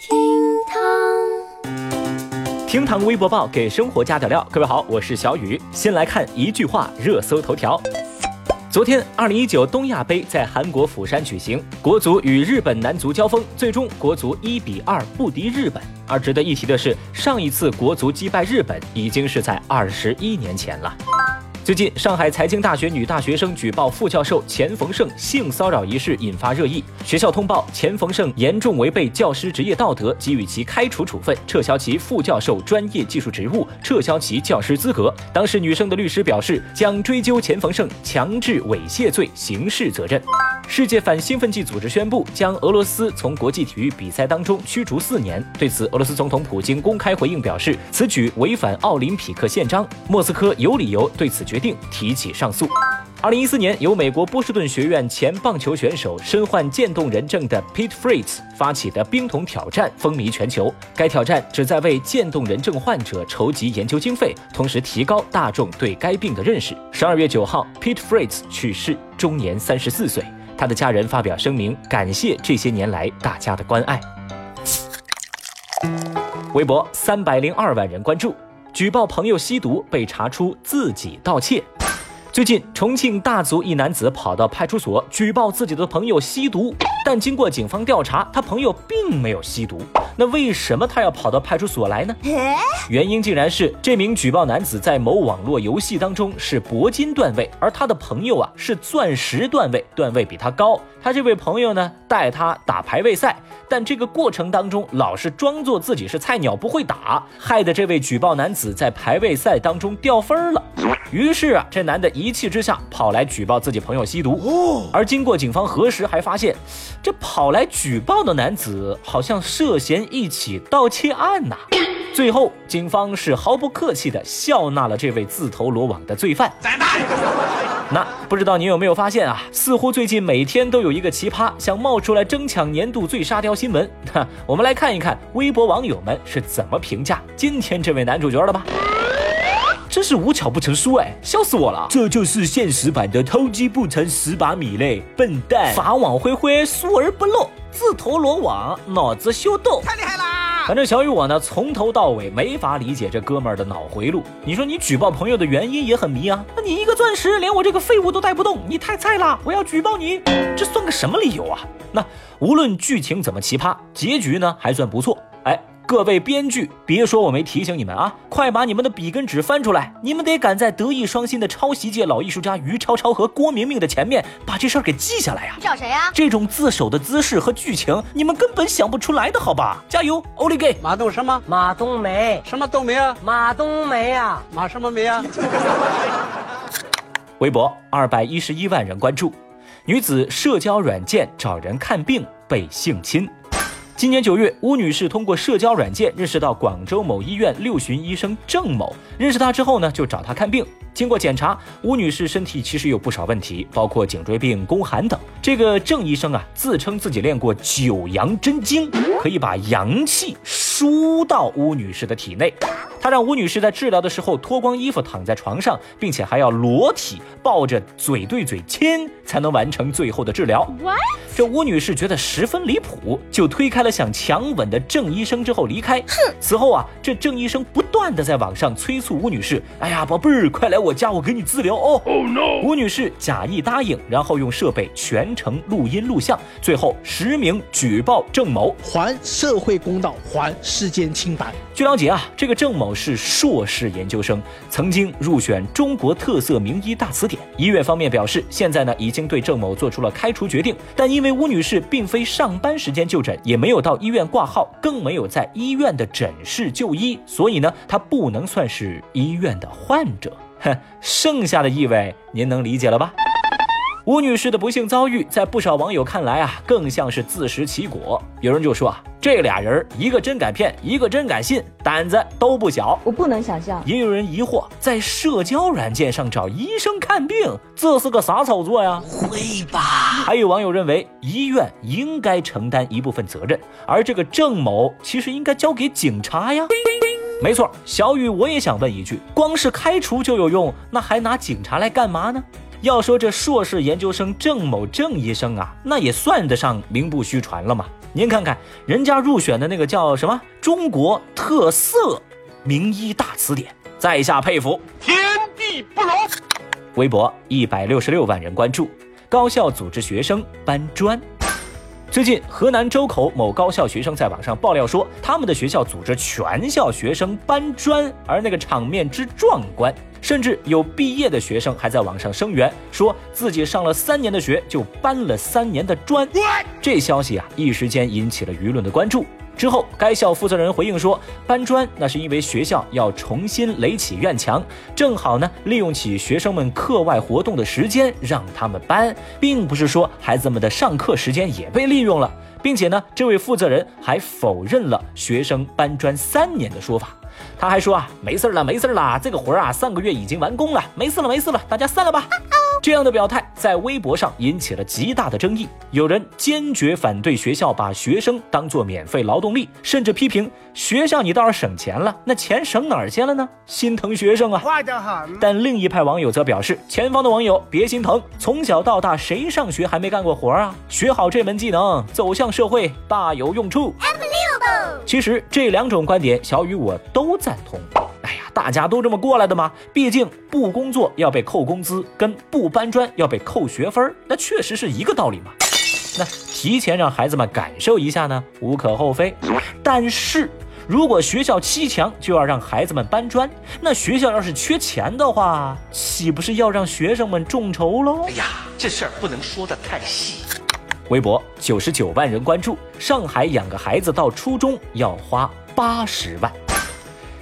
厅堂，厅堂微博报给生活加点料。各位好，我是小雨。先来看一句话热搜头条。昨天，二零一九东亚杯在韩国釜山举行，国足与日本男足交锋，最终国足一比二不敌日本。而值得一提的是，上一次国足击败日本已经是在二十一年前了。最近，上海财经大学女大学生举报副教授钱逢胜性骚扰一事引发热议。学校通报钱逢胜严重违背教师职业道德，给予其开除处分，撤销其副教授专业技术职务，撤销其教师资格。当事女生的律师表示，将追究钱逢胜强制猥亵罪刑事责任。世界反兴奋剂组织宣布将俄罗斯从国际体育比赛当中驱逐四年。对此，俄罗斯总统普京公开回应表示，此举违反奥林匹克宪章，莫斯科有理由对此决定提起上诉。二零一四年，由美国波士顿学院前棒球选手、身患渐冻人症的 Pete Fritz 发起的冰桶挑战风靡全球。该挑战旨在为渐冻人症患者筹集研究经费，同时提高大众对该病的认识。十二月九号，Pete Fritz 去世，终年三十四岁。他的家人发表声明，感谢这些年来大家的关爱。微博三百零二万人关注，举报朋友吸毒被查出自己盗窃。最近，重庆大足一男子跑到派出所举报自己的朋友吸毒，但经过警方调查，他朋友并没有吸毒。那为什么他要跑到派出所来呢？原因竟然是这名举报男子在某网络游戏当中是铂金段位，而他的朋友啊是钻石段位，段位比他高。他这位朋友呢带他打排位赛，但这个过程当中老是装作自己是菜鸟不会打，害得这位举报男子在排位赛当中掉分了。于是啊，这男的一气之下跑来举报自己朋友吸毒。而经过警方核实，还发现这跑来举报的男子好像涉嫌一起盗窃案呐。最后，警方是毫不客气的笑纳了这位自投罗网的罪犯。那不知道你有没有发现啊？似乎最近每天都有一个奇葩想冒出来争抢年度最沙雕新闻。哈，我们来看一看微博网友们是怎么评价今天这位男主角的吧。真是无巧不成书哎，笑死我了！这就是现实版的偷鸡不成蚀把米嘞，笨蛋！法网恢恢，疏而不漏，自投罗网，脑子秀逗，太厉害啦！反正小雨我呢，从头到尾没法理解这哥们儿的脑回路。你说你举报朋友的原因也很迷啊？那你一个钻石，连我这个废物都带不动，你太菜了！我要举报你，这算个什么理由啊？那无论剧情怎么奇葩，结局呢还算不错，哎。各位编剧，别说我没提醒你们啊！快把你们的笔跟纸翻出来，你们得赶在德艺双馨的抄袭界老艺术家于超超和郭明明的前面，把这事儿给记下来呀！你找谁呀？这种自首的姿势和剧情，你们根本想不出来的好吧？加油，欧力给马冬什么？马冬梅？什么冬梅啊？马冬梅啊？马什么梅啊？微博二百一十一万人关注，女子社交软件找人看病被性侵。今年九月，吴女士通过社交软件认识到广州某医院六旬医生郑某。认识他之后呢，就找他看病。经过检查，吴女士身体其实有不少问题，包括颈椎病、宫寒等。这个郑医生啊，自称自己练过九阳真经，可以把阳气输到吴女士的体内。他让吴女士在治疗的时候脱光衣服躺在床上，并且还要裸体抱着嘴对嘴亲，才能完成最后的治疗。这吴女士觉得十分离谱，就推开了想强吻的郑医生之后离开。此后啊，这郑医生不断的在网上催促吴女士：“哎呀，宝贝儿，快来我家，我给你治疗哦。”吴女士假意答应，然后用设备全程录音录像，最后实名举报郑某，还社会公道，还世间清白。据了解啊，这个郑某是硕士研究生，曾经入选中国特色名医大词典。医院方面表示，现在呢已经对郑某做出了开除决定，但因为吴女士并非上班时间就诊，也没有到医院挂号，更没有在医院的诊室就医，所以呢，她不能算是医院的患者。哼，剩下的意味您能理解了吧？吴女士的不幸遭遇，在不少网友看来啊，更像是自食其果。有人就说啊，这俩人一个真敢骗，一个真敢信，胆子都不小。我不能想象。也有人疑惑，在社交软件上找医生看病，这是个啥操作呀？会吧？还有网友认为，医院应该承担一部分责任，而这个郑某其实应该交给警察呀。没错，小雨，我也想问一句：光是开除就有用，那还拿警察来干嘛呢？要说这硕士研究生郑某郑医生啊，那也算得上名不虚传了嘛。您看看人家入选的那个叫什么“中国特色名医大词典”，在下佩服，天地不容。微博一百六十六万人关注，高校组织学生搬砖。最近，河南周口某高校学生在网上爆料说，他们的学校组织全校学生搬砖，而那个场面之壮观，甚至有毕业的学生还在网上声援，说自己上了三年的学就搬了三年的砖。这消息啊，一时间引起了舆论的关注。之后，该校负责人回应说，搬砖那是因为学校要重新垒起院墙，正好呢利用起学生们课外活动的时间让他们搬，并不是说孩子们的上课时间也被利用了，并且呢，这位负责人还否认了学生搬砖三年的说法。他还说啊，没事了，没事了，这个活儿啊上个月已经完工了，没事了，没事了，大家散了吧。这样的表态在微博上引起了极大的争议，有人坚决反对学校把学生当做免费劳动力，甚至批评学校你倒是省钱了，那钱省哪儿去了呢？心疼学生啊！坏得很。但另一派网友则表示，前方的网友别心疼，从小到大谁上学还没干过活啊？学好这门技能，走向社会大有用处。其实这两种观点，小雨我都赞同。哎呀，大家都这么过来的嘛。毕竟不工作要被扣工资，跟不搬砖要被扣学分，那确实是一个道理嘛。那提前让孩子们感受一下呢，无可厚非。但是如果学校七强就要让孩子们搬砖，那学校要是缺钱的话，岂不是要让学生们众筹喽？哎呀，这事儿不能说的太细。微博九十九万人关注，上海养个孩子到初中要花八十万。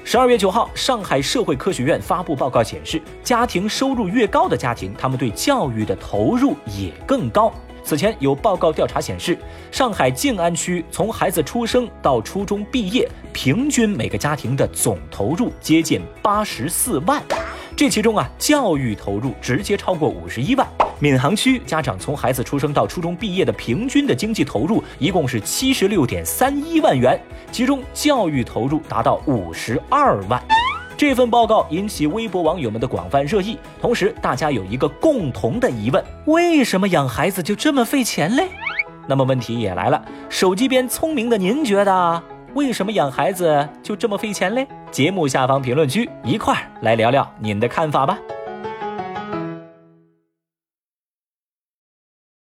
十二月九号，上海社会科学院发布报告显示，家庭收入越高的家庭，他们对教育的投入也更高。此前有报告调查显示，上海静安区从孩子出生到初中毕业，平均每个家庭的总投入接近八十四万，这其中啊，教育投入直接超过五十一万。闵行区家长从孩子出生到初中毕业的平均的经济投入一共是七十六点三一万元，其中教育投入达到五十二万。这份报告引起微博网友们的广泛热议，同时大家有一个共同的疑问：为什么养孩子就这么费钱嘞？那么问题也来了，手机边聪明的您觉得为什么养孩子就这么费钱嘞？节目下方评论区一块儿来聊聊您的看法吧。